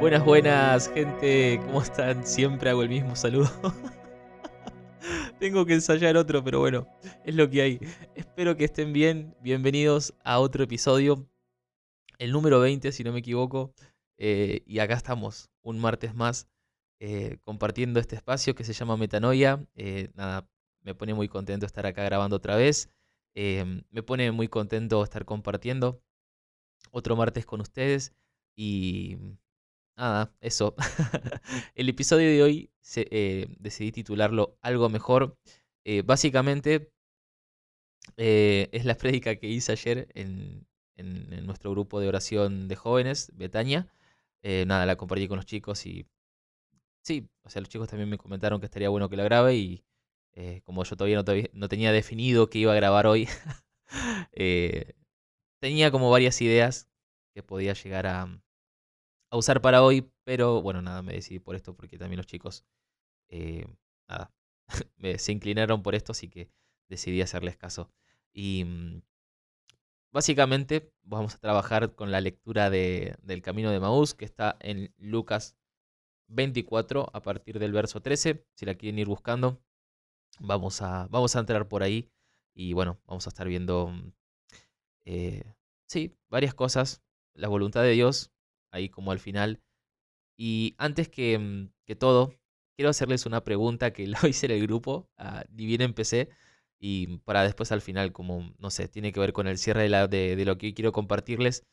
Buenas, buenas, gente. ¿Cómo están? Siempre hago el mismo saludo. Tengo que ensayar otro, pero bueno, es lo que hay. Espero que estén bien. Bienvenidos a otro episodio. El número 20, si no me equivoco. Eh, y acá estamos, un martes más, eh, compartiendo este espacio que se llama Metanoia. Eh, nada, me pone muy contento estar acá grabando otra vez. me pone muy contento estar compartiendo otro martes con ustedes. Y nada, eso. El episodio de hoy eh, decidí titularlo Algo Mejor. Eh, básicamente eh, es la prédica que hice ayer en, nuestro grupo de oración de jóvenes, Betania. nada, la compartí con los chicos y sí, o sea, los chicos también me comentaron que estaría bueno que la grabe y como yo todavía no, no, tenía definido que iba a grabar hoy, tenía como varias ideas que podía llegar a, a usar para hoy, pero bueno, nada, me decidí por esto porque también los chicos, eh, nada, se inclinaron por esto, así que decidí hacerles caso. Y mm, básicamente vamos a trabajar con la lectura de, del Camino de Maús, que está en Lucas 24 a partir del verso 13, si la quieren ir buscando. Vamos a, vamos a entrar por ahí y bueno, vamos a estar viendo, mm, eh, sí, varias cosas. La voluntad de Dios, ahí como al final. Y antes que, mm, que todo, quiero hacerles una pregunta que lo hice en el grupo, ah, ni bien empecé, y para después al final, como, no sé, tiene que ver con el cierre de, la, lo que quiero compartirles,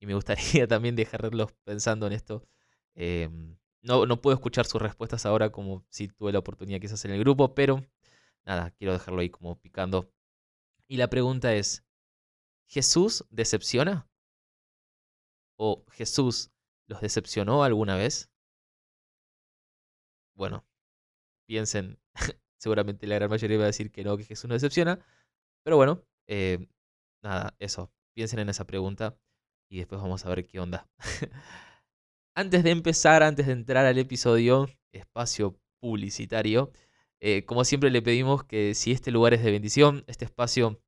y me gustaría también dejarlos pensando en esto. Em, no, no puedo escuchar sus respuestas ahora como si tuve la oportunidad quizás en el grupo, pero nada, quiero dejarlo ahí como picando. Y la pregunta es, ¿Jesús decepciona? ¿O Jesús los decepcionó alguna vez? Bueno, piensen, seguramente la gran mayoría va a decir que no, que Jesús no decepciona, pero bueno, eh, nada, eso, piensen en esa pregunta y después vamos a ver qué onda. antes de empezar, antes de entrar al episodio, espacio publicitario, eh, como siempre le pedimos que si este lugar es de bendición, este espacio,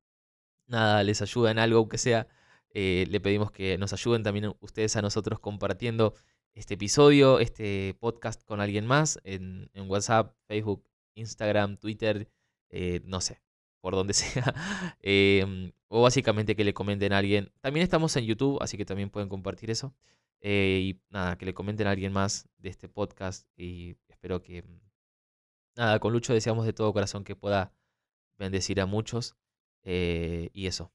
nada, les ayuda en algo, aunque sea eh, le pedimos que nos ayuden también ustedes a nosotros compartiendo este episodio, este podcast con alguien más en, WhatsApp, Facebook, Instagram, Twitter, eh, no sé, por donde sea. Em, o básicamente que le comenten a alguien. También estamos en YouTube, así que también pueden compartir eso. Eh, y nada, que le comenten a alguien más de este podcast. Y espero que, nada, con Lucho deseamos de todo corazón que pueda bendecir a muchos. y eso,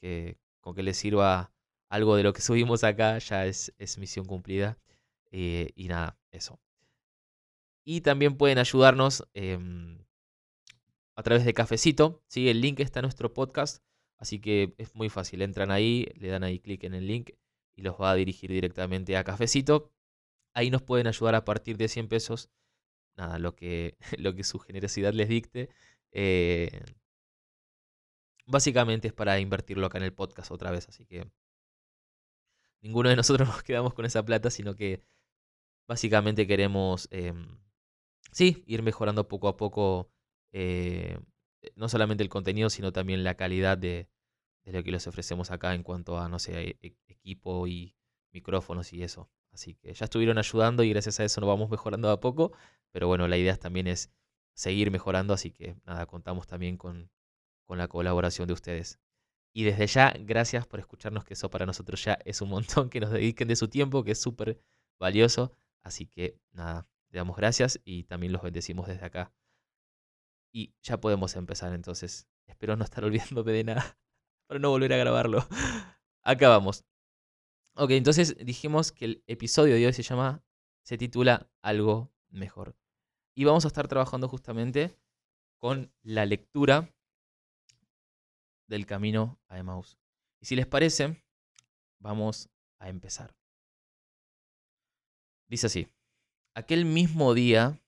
que, con que les sirva algo de lo que subimos acá, ya es, misión cumplida. Eh, y nada, eso. Y también pueden ayudarnos em, a través de Cafecito. ¿sí? El link está en nuestro podcast, así que es muy fácil. Entran ahí, le dan ahí clic en el link y los va a dirigir directamente a Cafecito. Ahí nos pueden ayudar a partir de 100 pesos. Nada, lo que, lo que su generosidad les dicte. Eh, básicamente es para invertirlo acá en el podcast otra vez, así que ninguno de nosotros nos quedamos con esa plata, sino que básicamente queremos, em, sí, ir mejorando poco a poco eh, no solamente el contenido, sino también la calidad de, lo que les ofrecemos acá en cuanto a, no sé, e, equipo y micrófonos y eso. Así que ya estuvieron ayudando y gracias a eso nos vamos mejorando a poco, pero bueno, la idea también es seguir mejorando, así que nada, contamos también con, con la colaboración de ustedes. Y desde ya, gracias por escucharnos, que eso para nosotros ya es un montón, que nos dediquen de su tiempo, que es súper valioso. Así que nada, le damos gracias y también los bendecimos desde acá. Y ya podemos empezar entonces. Espero no estar olvidándome de nada para no volver a grabarlo. Acá vamos. Ok, entonces dijimos que el episodio de hoy se llama, se titula Algo Mejor. Y vamos a estar trabajando justamente con la lectura del camino a Emmaus. Y si les parece, vamos a empezar. Dice así, aquel mismo día,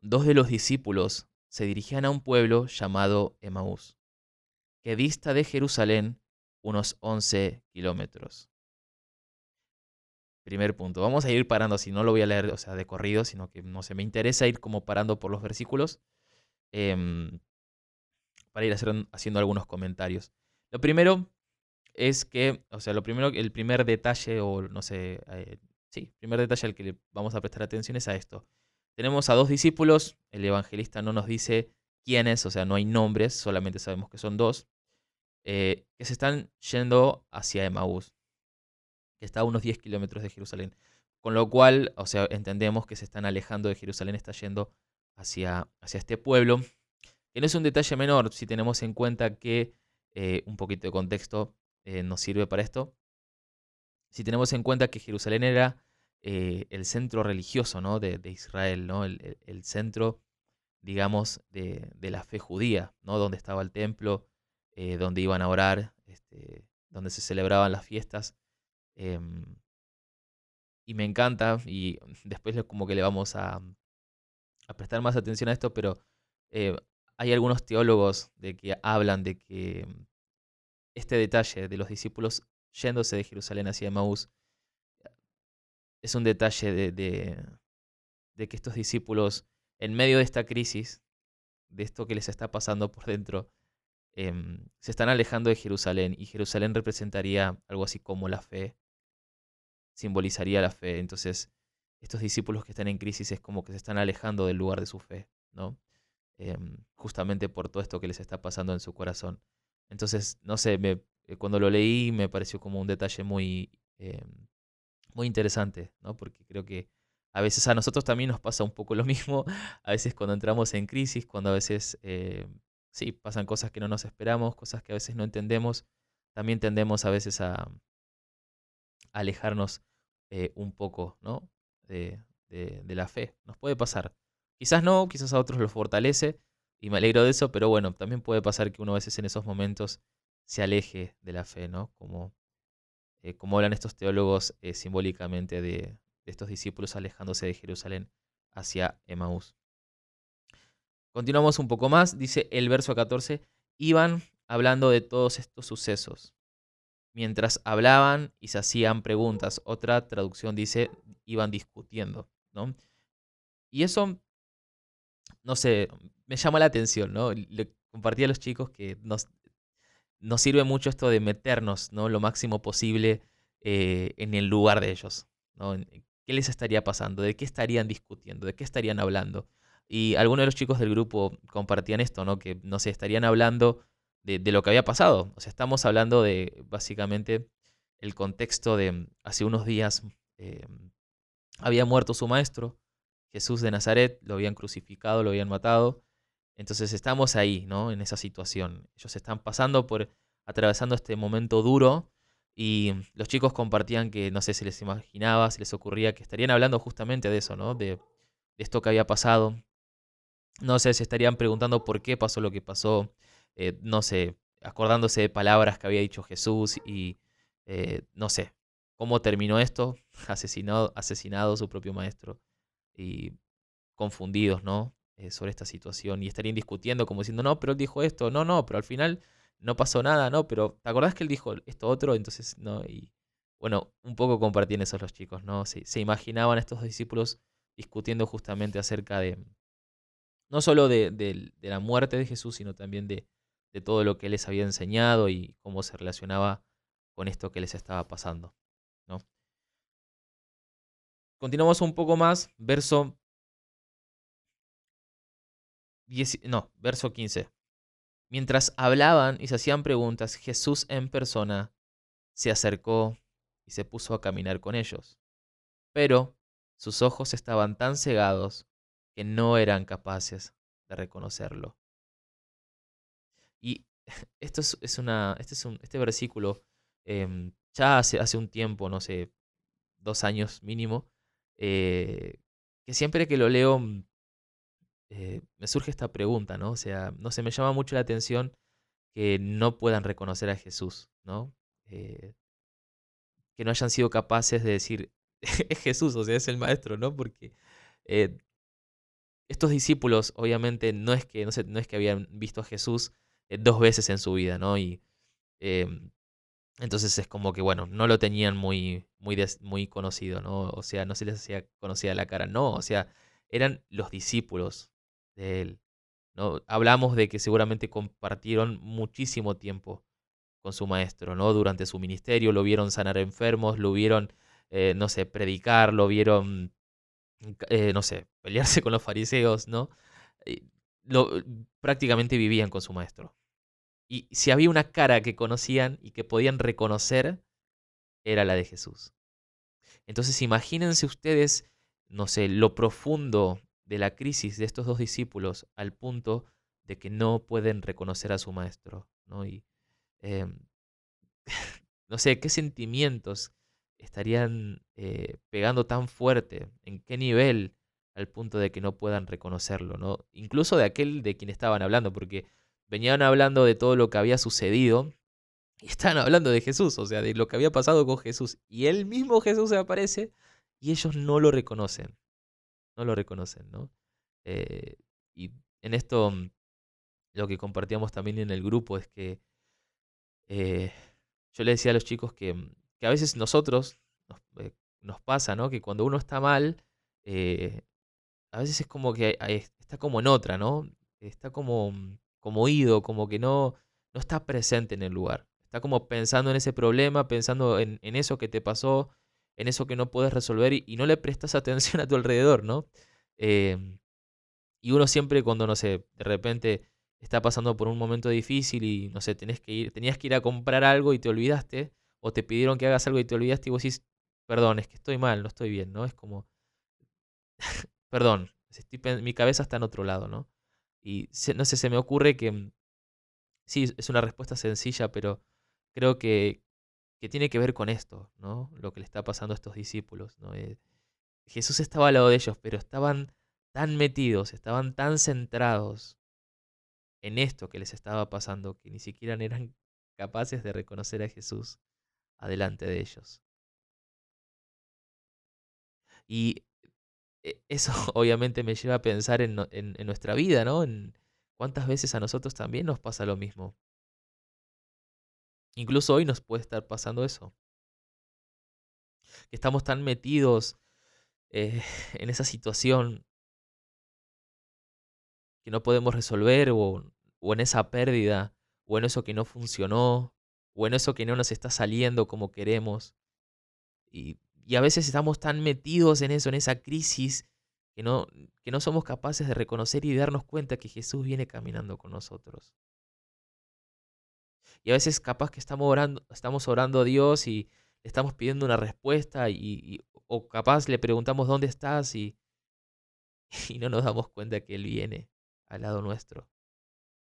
dos de los discípulos se dirigían a un pueblo llamado Emmaus, que dista de Jerusalén unos 11 kilómetros. Primer punto. Vamos a ir parando, si no lo voy a leer, o sea, de corrido, sino que no sé, me interesa ir como parando por los versículos. Em, para ir haciendo algunos comentarios. Lo primero es que, o sea, lo primero, el primer detalle o no sé, eh, sí, primer detalle al que le vamos a prestar atención es a esto. Tenemos a dos discípulos, el evangelista no nos dice quiénes, o sea, no hay nombres, solamente sabemos que son dos, eh, que se están yendo hacia Emaús, que está a unos 10 kilómetros de Jerusalén. Con lo cual, o sea, entendemos que se están alejando de Jerusalén, está yendo hacia, hacia este pueblo, que no es un detalle menor si tenemos en cuenta que eh, un poquito de contexto eh, nos sirve para esto. Si tenemos en cuenta que Jerusalén era eh, el centro religioso de, Israel. El, centro, digamos, de, la fe judía, ¿no? donde estaba el templo, donde iban a orar, este, donde se celebraban las fiestas. Em, y me encanta, y después como que le vamos a prestar más atención a esto, pero hay algunos teólogos de que hablan de que mm, este detalle de los discípulos yéndose de Jerusalén hacia Maús es un detalle de, de, que estos discípulos, en medio de esta crisis, de esto que les está pasando por dentro, em, se están alejando de Jerusalén y Jerusalén representaría algo así como la fe, simbolizaría la fe. Entonces, estos discípulos que están en crisis es como que se están alejando del lugar de su fe, ¿no? Em, justamente por todo esto que les está pasando en su corazón. Entonces, no sé, me, eh, cuando lo leí me pareció como un detalle muy, em, muy interesante, ¿no? Porque creo que a veces a nosotros también nos pasa un poco lo mismo, a veces cuando entramos en crisis, cuando a veces, eh, sí, pasan cosas que no nos esperamos, cosas que a veces no entendemos, también tendemos a veces a, alejarnos eh, un poco, ¿no? de, de la fe. Nos puede pasar. Quizás no, quizás a otros los fortalece y me alegro de eso, pero bueno, también puede pasar que uno a veces en esos momentos se aleje de la fe, ¿no? Como, eh, como hablan estos teólogos eh, simbólicamente de, estos discípulos alejándose de Jerusalén hacia Emaús. Continuamos un poco más, dice el verso 14, iban hablando de todos estos sucesos. Mientras hablaban y se hacían preguntas, otra traducción dice, iban discutiendo, ¿no? Y eso no sé, me llama la atención, ¿no? Le compartí a los chicos que nos, nos sirve mucho esto de meternos, ¿no? Lo máximo posible eh, en el lugar de ellos, ¿no? ¿Qué les estaría pasando? ¿De qué estarían discutiendo? ¿De qué estarían hablando? Y algunos de los chicos del grupo compartían esto, ¿no? Que, no sé, estarían hablando de, lo que había pasado. O sea, estamos hablando de, básicamente, el contexto de hace unos días eh, había muerto su maestro, Jesús de Nazaret, lo habían crucificado, lo habían matado. Entonces estamos ahí, ¿no? En esa situación. Ellos están pasando por, atravesando este momento duro y los chicos compartían que, no sé, si les imaginaba, si les ocurría que estarían hablando justamente de eso, ¿no? De, esto que había pasado. No sé, se estarían preguntando por qué pasó lo que pasó. Eh, no sé, acordándose de palabras que había dicho Jesús y, eh, no sé, cómo terminó esto, asesinado, asesinado su propio maestro y confundidos, ¿no? Eh, sobre esta situación y estarían discutiendo como diciendo, no, pero él dijo esto, no, no, pero al final no pasó nada, no, pero ¿te acordás que él dijo esto otro? Entonces, no, y bueno, un poco compartían eso los chicos, ¿no? Se, se imaginaban estos discípulos discutiendo justamente acerca de, no solo de, de, la muerte de Jesús, sino también de, de todo lo que les había enseñado y cómo se relacionaba con esto que les estaba pasando, ¿no? Continuamos un poco más, verso no, verso 15. Mientras hablaban y se hacían preguntas, Jesús en persona se acercó y se puso a caminar con ellos. Pero sus ojos estaban tan cegados que no eran capaces de reconocerlo. Y esto es, una, este, es un, este versículo em, ya hace, hace un tiempo, no sé, dos años mínimo, eh, que siempre que lo leo mm, eh, me surge esta pregunta, ¿no? O sea, no se me llama mucho la atención que no puedan reconocer a Jesús, ¿no? Eh, que no hayan sido capaces de decir, es Jesús, o sea, es el maestro, ¿no? Porque estos discípulos, obviamente, no es que, no, es que habían visto a Jesús dos veces en su vida, ¿no? Y em, entonces es como que, bueno, no lo tenían muy, muy, muy conocido, ¿no? O sea, no se les hacía conocida la cara, no, o sea, eran los discípulos de él. ¿no? Hablamos de que seguramente compartieron muchísimo tiempo con su maestro, ¿no? Durante su ministerio, lo vieron sanar enfermos, lo vieron eh, no sé, predicar, lo vieron, eh, no sé, pelearse con los fariseos, ¿no? Lo, prácticamente vivían con su maestro. Y si había una cara que conocían y que podían reconocer, era la de Jesús. Entonces imagínense ustedes, no sé, lo profundo de la crisis de estos dos discípulos al punto de que no pueden reconocer a su maestro, ¿no? Y em, no sé, qué sentimientos estarían eh, pegando tan fuerte, en qué nivel al punto de que no puedan reconocerlo, ¿no? Incluso de aquel de quien estaban hablando, porque venían hablando de todo lo que había sucedido y estaban hablando de Jesús, o sea, de lo que había pasado con Jesús. Y el mismo Jesús se aparece y ellos no lo reconocen. No lo reconocen, ¿no? Eh, y en esto mm, lo que compartíamos también en el grupo es que eh, yo le decía a los chicos que, mm, que a veces nosotros nos, eh, nos, pasa, ¿no? Que cuando uno está mal, a veces es como que está como en otra, ¿no? Está como mm, como oído, como que no, no está presente en el lugar. Está como pensando en ese problema, pensando en, eso que te pasó, en eso que no puedes resolver y, no le prestas atención a tu alrededor, ¿no? Em, y uno siempre cuando, no sé, de repente está pasando por un momento difícil y, no sé, tenés que ir, tenías que ir a comprar algo y te olvidaste, o te pidieron que hagas algo y te olvidaste y vos decís, perdón, es que estoy mal, no estoy bien, ¿no? Es como, perdón, mi cabeza está en otro lado, ¿no? Y no sé, se me ocurre que mm, sí, es una respuesta sencilla, pero creo que, que tiene que ver con esto, ¿no? Lo que le está pasando a estos discípulos, ¿no? Eh, Jesús estaba al lado de ellos, pero estaban tan metidos, estaban tan centrados en esto que les estaba pasando que ni siquiera eran capaces de reconocer a Jesús adelante de ellos. Y eso obviamente me lleva a pensar en, nuestra vida, ¿no? En cuántas veces a nosotros también nos pasa lo mismo. Incluso hoy nos puede estar pasando eso. Que estamos tan metidos eh, en esa situación que no podemos resolver o, o en esa pérdida o en eso que no funcionó o en eso que no nos está saliendo como queremos. Y y a veces estamos tan metidos en eso, en esa crisis, que no, que no somos capaces de reconocer y darnos cuenta que Jesús viene caminando con nosotros. Y a veces capaz que estamos orando, estamos orando a Dios y le estamos pidiendo una respuesta y, o capaz le preguntamos dónde estás y, y no nos damos cuenta que Él viene al lado nuestro.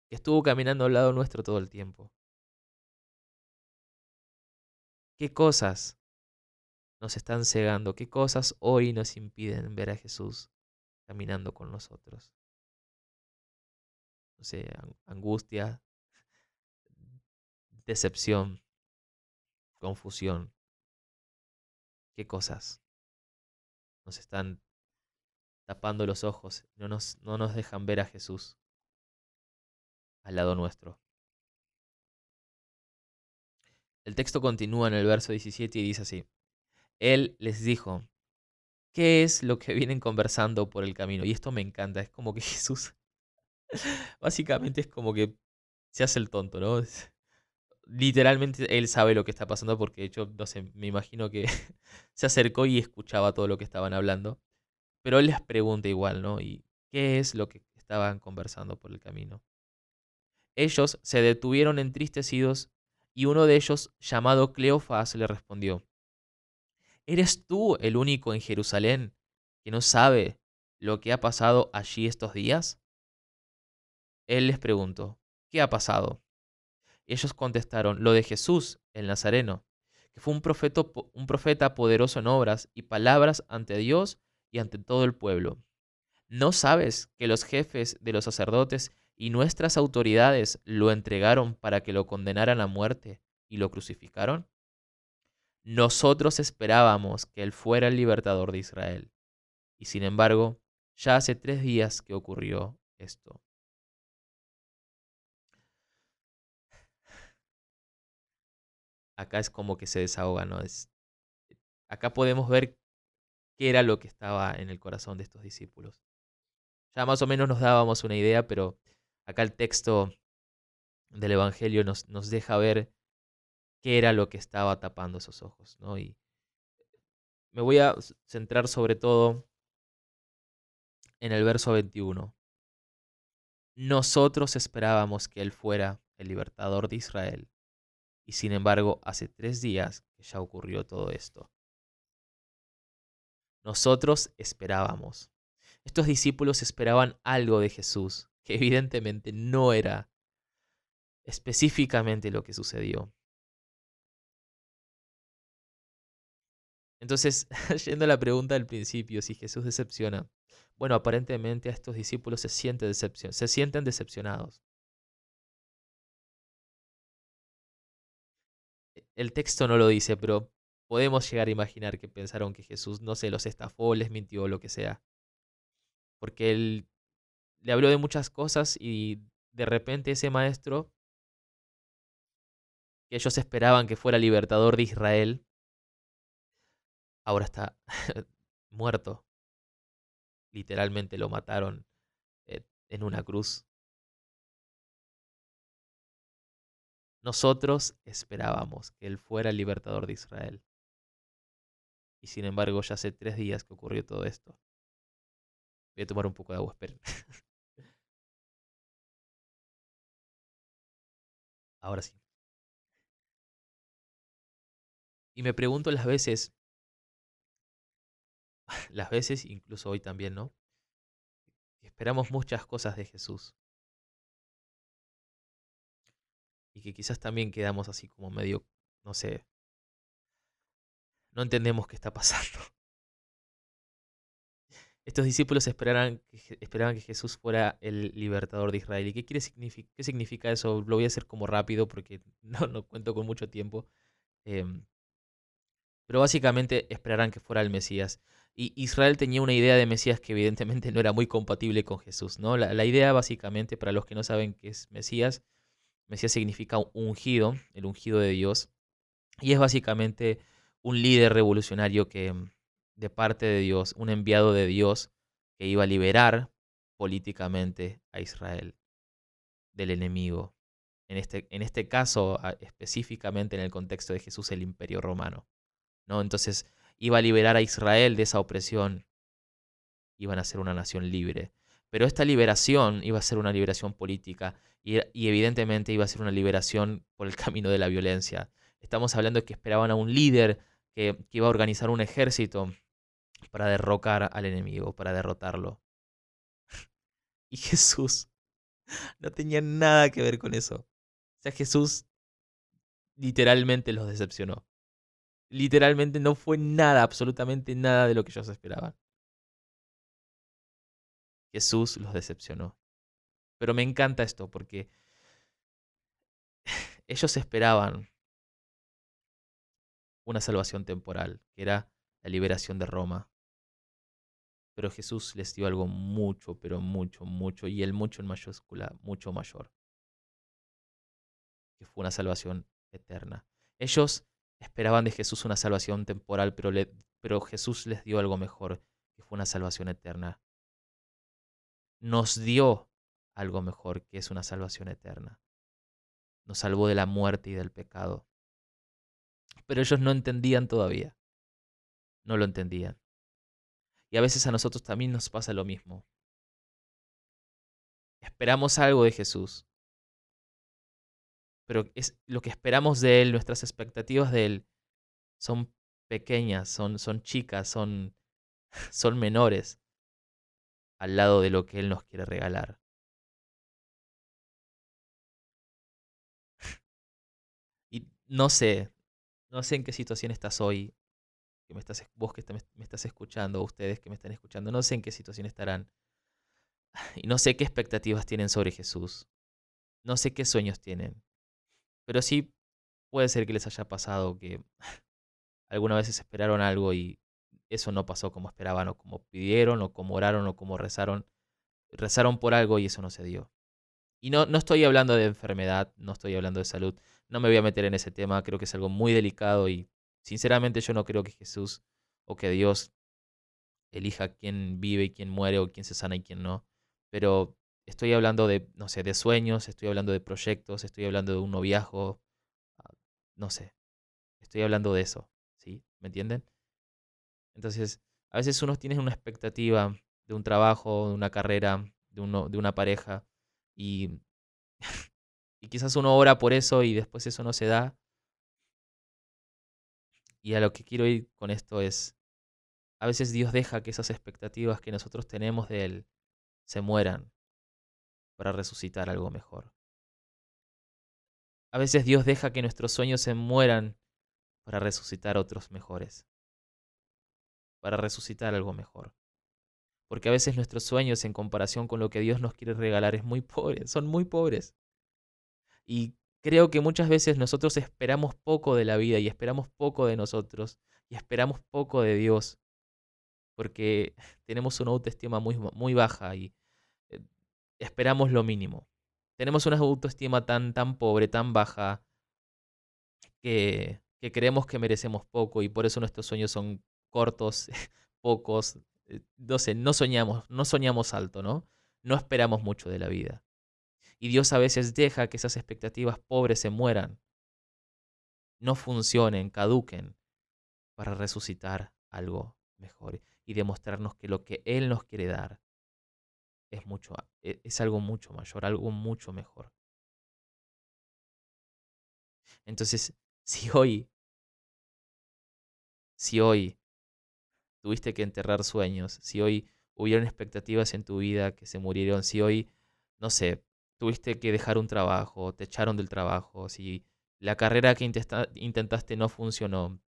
Que estuvo caminando al lado nuestro todo el tiempo. ¿Qué cosas nos están cegando? ¿Qué cosas hoy nos impiden ver a Jesús caminando con nosotros? No sé, angustia, decepción, confusión. ¿Qué cosas nos están tapando los ojos no nos, no nos dejan ver a Jesús al lado nuestro? El texto continúa en el verso 17 y dice así. Él les dijo, ¿qué es lo que vienen conversando por el camino? Y esto me encanta, es como que Jesús, básicamente es como que se hace el tonto, ¿no? Literalmente él sabe lo que está pasando porque de hecho, no sé, me imagino que se acercó y escuchaba todo lo que estaban hablando. Pero él les pregunta igual, ¿no? ¿Y qué es lo que estaban conversando por el camino? Ellos se detuvieron entristecidos y uno de ellos, llamado Cleofás, le respondió, ¿Eres tú el único en Jerusalén que no sabe lo que ha pasado allí estos días? Él les preguntó, ¿qué ha pasado? Ellos contestaron, lo de Jesús, el Nazareno, que fue un un profeta poderoso en obras y palabras ante Dios y ante todo el pueblo. ¿No sabes que los jefes de los sacerdotes y nuestras autoridades lo entregaron para que lo condenaran a muerte y lo crucificaron? Nosotros esperábamos que Él fuera el libertador de Israel. Y sin embargo, ya hace tres días que ocurrió esto. Acá es como que se desahoga, ¿no? Es, acá podemos ver qué era lo que estaba en el corazón de estos discípulos. Ya más o menos nos dábamos una idea, pero acá el texto del Evangelio nos, nos deja ver qué era lo que estaba tapando esos ojos, ¿no? Y me voy a centrar sobre todo en el verso 21. Nosotros esperábamos que Él fuera el libertador de Israel, y sin embargo hace tres días que ya ocurrió todo esto. Nosotros esperábamos. Estos discípulos esperaban algo de Jesús, que evidentemente no era específicamente lo que sucedió. Entonces, yendo a la pregunta del principio, si Jesús decepciona, bueno, aparentemente a estos discípulos se, siente decepción, se sienten decepcionados. El texto no lo dice, pero podemos llegar a imaginar que pensaron que Jesús, no se los estafó, les mintió lo que sea. Porque él le habló de muchas cosas y de repente ese maestro, que ellos esperaban que fuera libertador de Israel, ahora está muerto. Literalmente lo mataron eh, en una cruz. Nosotros esperábamos que Él fuera el libertador de Israel. Y sin embargo, ya hace tres días que ocurrió todo esto. Voy a tomar un poco de agua, esperen. Ahora sí. Y me pregunto las veces, las veces, incluso hoy también, ¿no? Esperamos muchas cosas de Jesús. Y que quizás también quedamos así como medio, no sé, no entendemos qué está pasando. Estos discípulos esperaban que, esperaban que Jesús fuera el libertador de Israel. ¿Y qué, quiere, qué significa eso? Lo voy a hacer como rápido porque no, no cuento con mucho tiempo. Em, pero básicamente esperaran que fuera el Mesías. Y Israel tenía una idea de Mesías que evidentemente no era muy compatible con Jesús. ¿no? La, idea básicamente, para los que no saben qué es Mesías, Mesías significa ungido, el ungido de Dios. Y es básicamente un líder revolucionario que de parte de Dios, un enviado de Dios que iba a liberar políticamente a Israel del enemigo. En este, en este caso, específicamente en el contexto de Jesús, el imperio romano. ¿no? Entonces, iba a liberar a Israel de esa opresión. Iban a ser una nación libre. Pero esta liberación iba a ser una liberación política y, evidentemente iba a ser una liberación por el camino de la violencia. Estamos hablando de que esperaban a un líder que, que iba a organizar un ejército para derrocar al enemigo, para derrotarlo. Y Jesús no tenía nada que ver con eso. O sea, Jesús literalmente los decepcionó. Literalmente no fue nada, absolutamente nada de lo que ellos esperaban. Jesús los decepcionó. Pero me encanta esto porque ellos esperaban una salvación temporal, que era la liberación de Roma. Pero Jesús les dio algo mucho, pero mucho, mucho, y el mucho en mayúscula, mucho mayor, que fue una salvación eterna. Ellos esperaban de Jesús una salvación temporal, pero, pero Jesús les dio algo mejor, que fue una salvación eterna. Nos dio algo mejor, que es una salvación eterna. Nos salvó de la muerte y del pecado. Pero ellos no entendían todavía. No lo entendían. Y a veces a nosotros también nos pasa lo mismo. Esperamos algo de Jesús. Pero es lo que esperamos de Él, nuestras expectativas de Él, son pequeñas, son, son chicas, son, son menores al lado de lo que Él nos quiere regalar. Y no sé, no sé en qué situación estás hoy, que me estás, vos que me estás escuchando, ustedes que me están escuchando, no sé en qué situación estarán. Y no sé qué expectativas tienen sobre Jesús. No sé qué sueños tienen. Pero sí puede ser que les haya pasado que alguna vez esperaron algo y eso no pasó como esperaban o como pidieron o como oraron o como rezaron. Rezaron por algo y eso no se dio. Y no, no estoy hablando de enfermedad, no estoy hablando de salud, no me voy a meter en ese tema, creo que es algo muy delicado y sinceramente yo no creo que Jesús o que Dios elija quién vive y quién muere o quién se sana y quién no. Pero estoy hablando de, no sé, de sueños, estoy hablando de proyectos, estoy hablando de un noviazgo, ah, no sé, estoy hablando de eso, ¿sí? ¿Me entienden? Entonces, a veces uno tiene una expectativa de un trabajo, de una carrera, de, uno, de una pareja, y, y quizás uno ora por eso y después eso no se da. Y a lo que quiero ir con esto es, a veces Dios deja que esas expectativas que nosotros tenemos de Él se mueran para resucitar algo mejor. A veces Dios deja que nuestros sueños se mueran para resucitar otros mejores, para resucitar algo mejor. Porque a veces nuestros sueños en comparación con lo que Dios nos quiere regalar es muy pobre, son muy pobres. Y creo que muchas veces nosotros esperamos poco de la vida y esperamos poco de nosotros y esperamos poco de Dios porque tenemos una autoestima muy, muy baja y esperamos lo mínimo. Tenemos una autoestima tan, tan pobre, tan baja, que, que creemos que merecemos poco y por eso nuestros sueños son cortos, pocos. Eh, no sé, no soñamos, no soñamos alto, ¿no? No esperamos mucho de la vida. Y Dios a veces deja que esas expectativas pobres se mueran, no funcionen, caduquen, para resucitar algo mejor y demostrarnos que lo que Él nos quiere dar es, mucho, e, es algo mucho mayor, algo mucho mejor. Entonces, si hoy, si hoy tuviste que enterrar sueños, si hoy hubieron expectativas en tu vida que se murieron, si hoy, no sé, tuviste que dejar un trabajo, te echaron del trabajo, si la carrera que intentaste no funcionó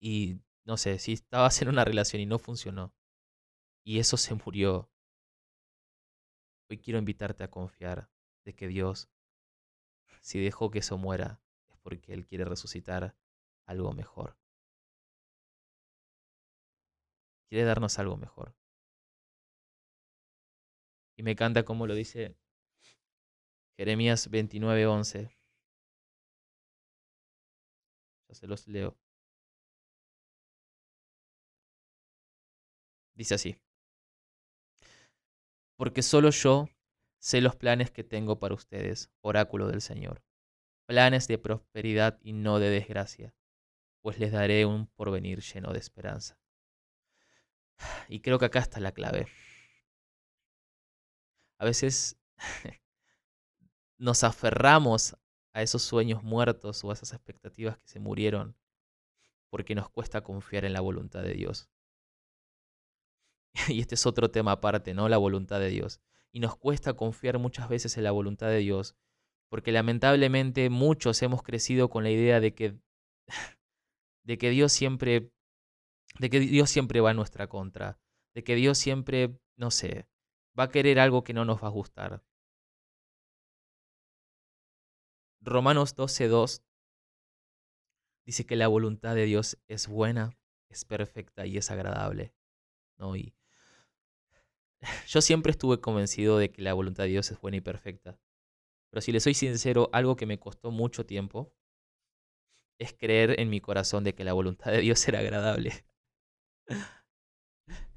y no sé, si estabas en una relación y no funcionó y eso se murió, hoy quiero invitarte a confiar de que Dios, si dejó que eso muera, es porque Él quiere resucitar algo mejor. Quiere darnos algo mejor. Y me encanta como lo dice Jeremías 29:11. Ya se los leo. Dice así. Porque solo yo sé los planes que tengo para ustedes, oráculo del Señor. Planes de prosperidad y no de desgracia, pues les daré un porvenir lleno de esperanza. Y creo que acá está la clave. A veces nos aferramos a esos sueños muertos o a esas expectativas que se murieron porque nos cuesta confiar en la voluntad de Dios. y este es otro tema aparte, ¿no? La voluntad de Dios. Y nos cuesta confiar muchas veces en la voluntad de Dios, porque lamentablemente muchos hemos crecido con la idea de que, de que Dios siempre, de que Dios siempre va en nuestra contra, de que Dios siempre, no sé, va a querer algo que no nos va a gustar. Romanos 12.2 dice que la voluntad de Dios es buena, es perfecta y es agradable. ¿no? Y yo siempre estuve convencido de que la voluntad de Dios es buena y perfecta. Pero si le soy sincero, algo que me costó mucho tiempo es creer en mi corazón de que la voluntad de Dios era agradable.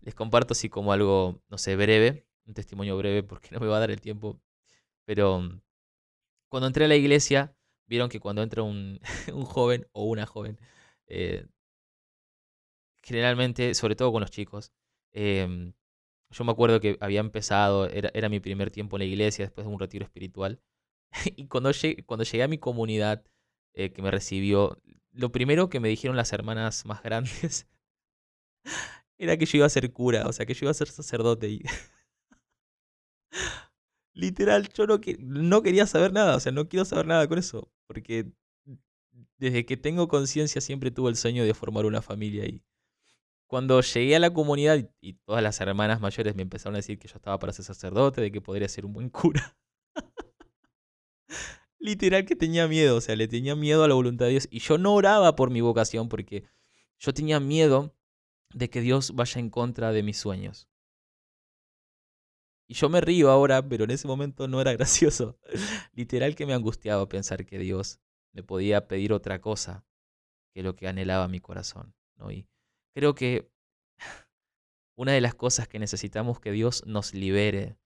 Les comparto así como algo, no sé, breve, un testimonio breve porque no me va a dar el tiempo. Pero mm, cuando entré a la iglesia, vieron que cuando entra un, un joven o una joven, eh, generalmente, sobre todo con los chicos, eh, yo me acuerdo que había empezado, era, era mi primer tiempo en la iglesia después de un retiro espiritual. y cuando llegué, cuando llegué a mi comunidad eh, que me recibió, lo primero que me dijeron las hermanas más grandes era que yo iba a ser cura, o sea, que yo iba a ser sacerdote. Y Literal, yo no, que, no quería saber nada, o sea, no quiero saber nada con eso, porque desde que tengo conciencia siempre tuve el sueño de formar una familia y cuando llegué a la comunidad y todas las hermanas mayores me empezaron a decir que yo estaba para ser sacerdote, de que podría ser un buen cura. Literal que tenía miedo, o sea, le tenía miedo a la voluntad de Dios. Y yo no oraba por mi vocación porque yo tenía miedo de que Dios vaya en contra de mis sueños. Y yo me río ahora, pero en ese momento no era gracioso. Literal que me angustiaba pensar que Dios me podía pedir otra cosa que lo que anhelaba mi corazón. ¿no? Y Creo que una de las cosas que necesitamos que Dios nos libere,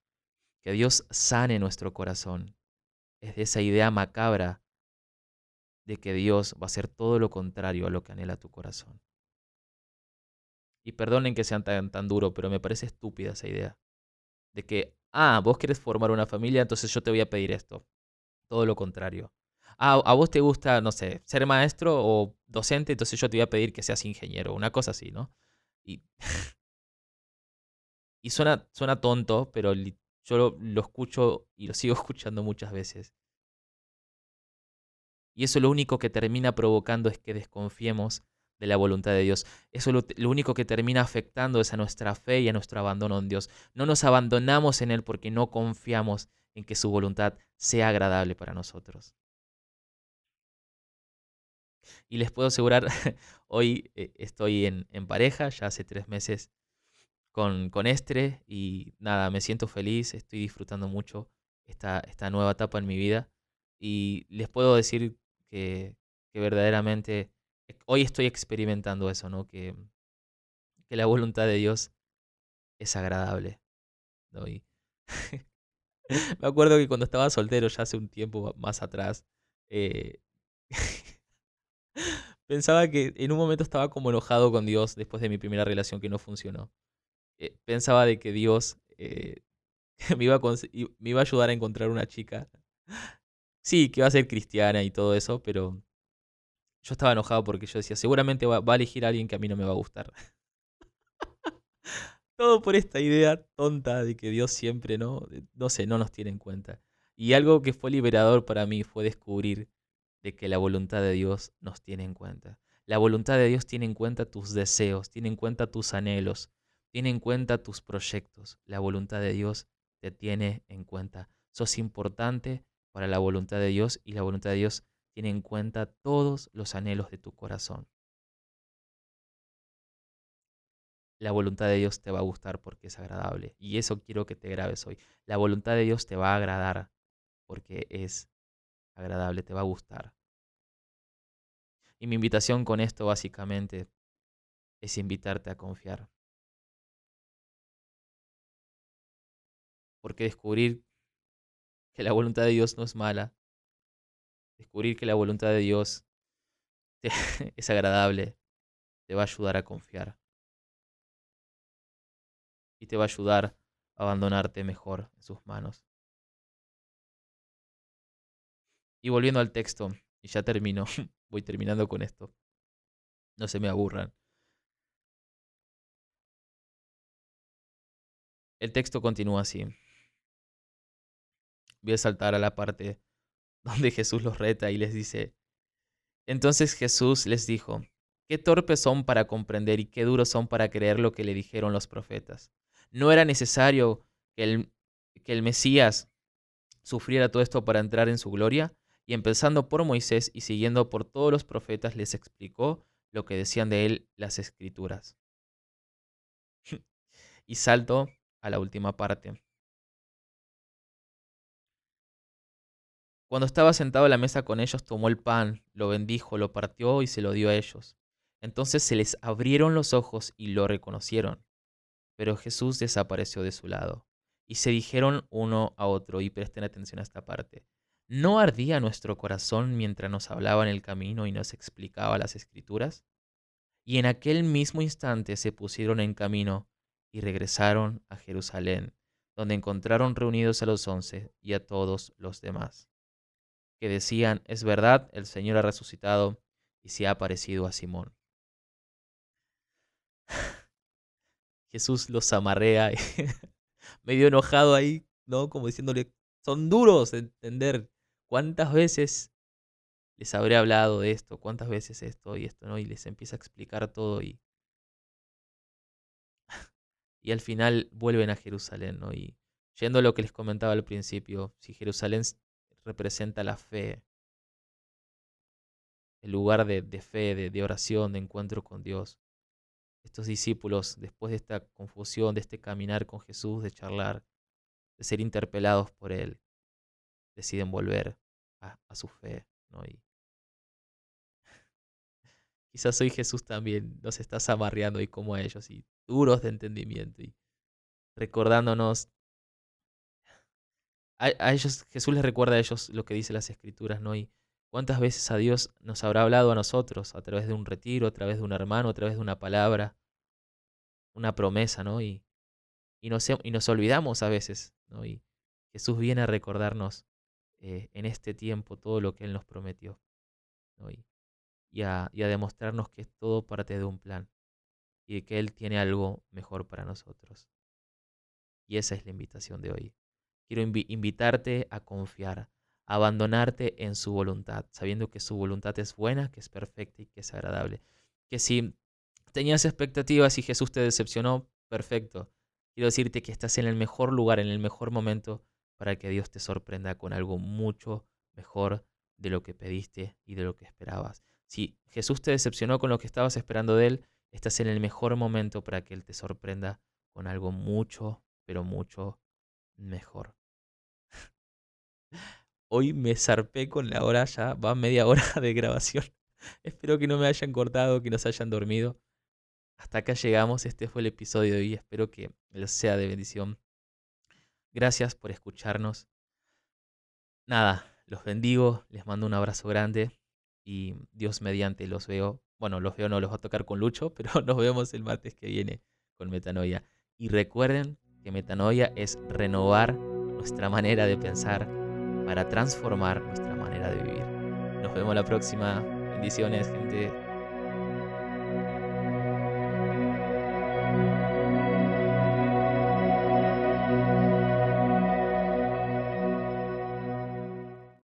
que Dios sane nuestro corazón, es de esa idea macabra de que Dios va a hacer todo lo contrario a lo que anhela tu corazón. Y perdonen que sean tan, tan duro, pero me parece estúpida esa idea. De que, ah, vos querés formar una familia, entonces yo te voy a pedir esto. Todo lo contrario. Ah, a vos te gusta, no sé, ser maestro o docente, entonces yo te voy a pedir que seas ingeniero. Una cosa así, ¿no? Y, suena, suena tonto, pero yo lo, lo escucho y lo sigo escuchando muchas veces. Y eso lo único que termina provocando es que desconfiemos de la voluntad de Dios. Eso lo, único que termina afectando es a nuestra fe y a nuestro abandono en Dios. No nos abandonamos en Él porque no confiamos en que su voluntad sea agradable para nosotros. Y les puedo asegurar, hoy eh, estoy en, en, pareja, ya hace tres meses con, con Estre y nada, me siento feliz, estoy disfrutando mucho esta, esta nueva etapa en mi vida. Y les puedo decir que, que verdaderamente hoy estoy experimentando eso, ¿no? Que, que la voluntad de Dios es agradable. ¿no? me acuerdo que cuando estaba soltero, ya hace un tiempo más atrás, eh, pensaba que en un momento estaba como enojado con Dios después de mi primera relación que no funcionó. Eh, pensaba de que Dios eh, me, iba a ayudar a encontrar una chica. Sí, que iba a ser cristiana y todo eso, pero yo estaba enojado porque yo decía, seguramente va, a elegir a alguien que a mí no me va a gustar. Todo por esta idea tonta de que Dios siempre, ¿no? No sé, no nos tiene en cuenta. Y algo que fue liberador para mí fue descubrir de que la voluntad de Dios nos tiene en cuenta. La voluntad de Dios tiene en cuenta tus deseos, tiene en cuenta tus anhelos, tiene en cuenta tus proyectos. La voluntad de Dios te tiene en cuenta. Sos importante para la voluntad de Dios y la voluntad de Dios tiene en cuenta todos los anhelos de tu corazón. La voluntad de Dios te va a gustar porque es agradable. Y eso quiero que te grabes hoy. La voluntad de Dios te va a agradar porque es agradable, te va a gustar. Y mi invitación con esto básicamente es invitarte a confiar. Porque descubrir que la voluntad de Dios no es mala, descubrir que la voluntad de Dios es agradable, te va a ayudar a confiar. Y te va a ayudar a abandonarte mejor en sus manos. Y volviendo al texto, y ya termino, voy terminando con esto. No se me aburran. El texto continúa así. Voy a saltar a la parte donde Jesús los reta y les dice, entonces Jesús les dijo, qué torpes son para comprender y qué duros son para creer lo que le dijeron los profetas. No era necesario que el, que el Mesías sufriera todo esto para entrar en su gloria, y empezando por Moisés y siguiendo por todos los profetas, les explicó lo que decían de él las escrituras. y salto a la última parte. Cuando estaba sentado a la mesa con ellos, tomó el pan, lo bendijo, lo partió y se lo dio a ellos. Entonces se les abrieron los ojos y lo reconocieron. Pero Jesús desapareció de su lado. Y se dijeron uno a otro, y presten atención a esta parte. ¿No ardía nuestro corazón mientras nos hablaba en el camino y nos explicaba las escrituras? Y en aquel mismo instante se pusieron en camino y regresaron a Jerusalén, donde encontraron reunidos a los once y a todos los demás que decían, es verdad, el Señor ha resucitado y se ha aparecido a Simón. Jesús los amarrea, medio enojado ahí, ¿no? Como diciéndole, son duros de entender cuántas veces les habré hablado de esto, cuántas veces esto y esto, ¿no? Y les empieza a explicar todo y... y al final vuelven a Jerusalén, ¿no? Y yendo a lo que les comentaba al principio, si Jerusalén representa la fe, el lugar de, fe, de, de oración, de encuentro con Dios. Estos discípulos, después de esta confusión, de este caminar con Jesús, de charlar, de ser interpelados por Él, deciden volver a, su fe. ¿no? Y quizás hoy Jesús también nos está amarreando y como a ellos, y duros de entendimiento, y recordándonos a, ellos, Jesús les recuerda a ellos lo que dice las escrituras, ¿no? Y cuántas veces a Dios nos habrá hablado a nosotros a través de un retiro, a través de un hermano, a través de una palabra. una promesa, ¿no? Y, y, nos, y nos olvidamos a veces, ¿no? Y Jesús viene a recordarnos eh, en este tiempo todo lo que Él nos prometió, ¿no? Y, y, a, demostrarnos que es todo parte de un plan y que Él tiene algo mejor para nosotros. Y esa es la invitación de hoy. Quiero invitarte a confiar, a abandonarte en su voluntad, sabiendo que su voluntad es buena, que es perfecta y que es agradable. Que si tenías expectativas y Jesús te decepcionó, perfecto. Quiero decirte que estás en el mejor lugar, en el mejor momento para que Dios te sorprenda con algo mucho mejor de lo que pediste y de lo que esperabas. Si Jesús te decepcionó con lo que estabas esperando de Él, estás en el mejor momento para que Él te sorprenda con algo mucho, pero mucho mejor. Hoy me zarpé con la hora, ya va media hora de grabación. Espero que no me hayan cortado, que nos hayan dormido. Hasta acá llegamos, este fue el episodio de hoy, espero que les sea de bendición. Gracias por escucharnos. Nada, los bendigo, les mando un abrazo grande y Dios mediante los veo. Bueno, los veo, no los va a tocar con Lucho, pero nos vemos el martes que viene con Metanoia. Y recuerden que Metanoia es renovar nuestra manera de pensar para transformar nuestra manera de vivir. Nos vemos la próxima. Bendiciones, gente.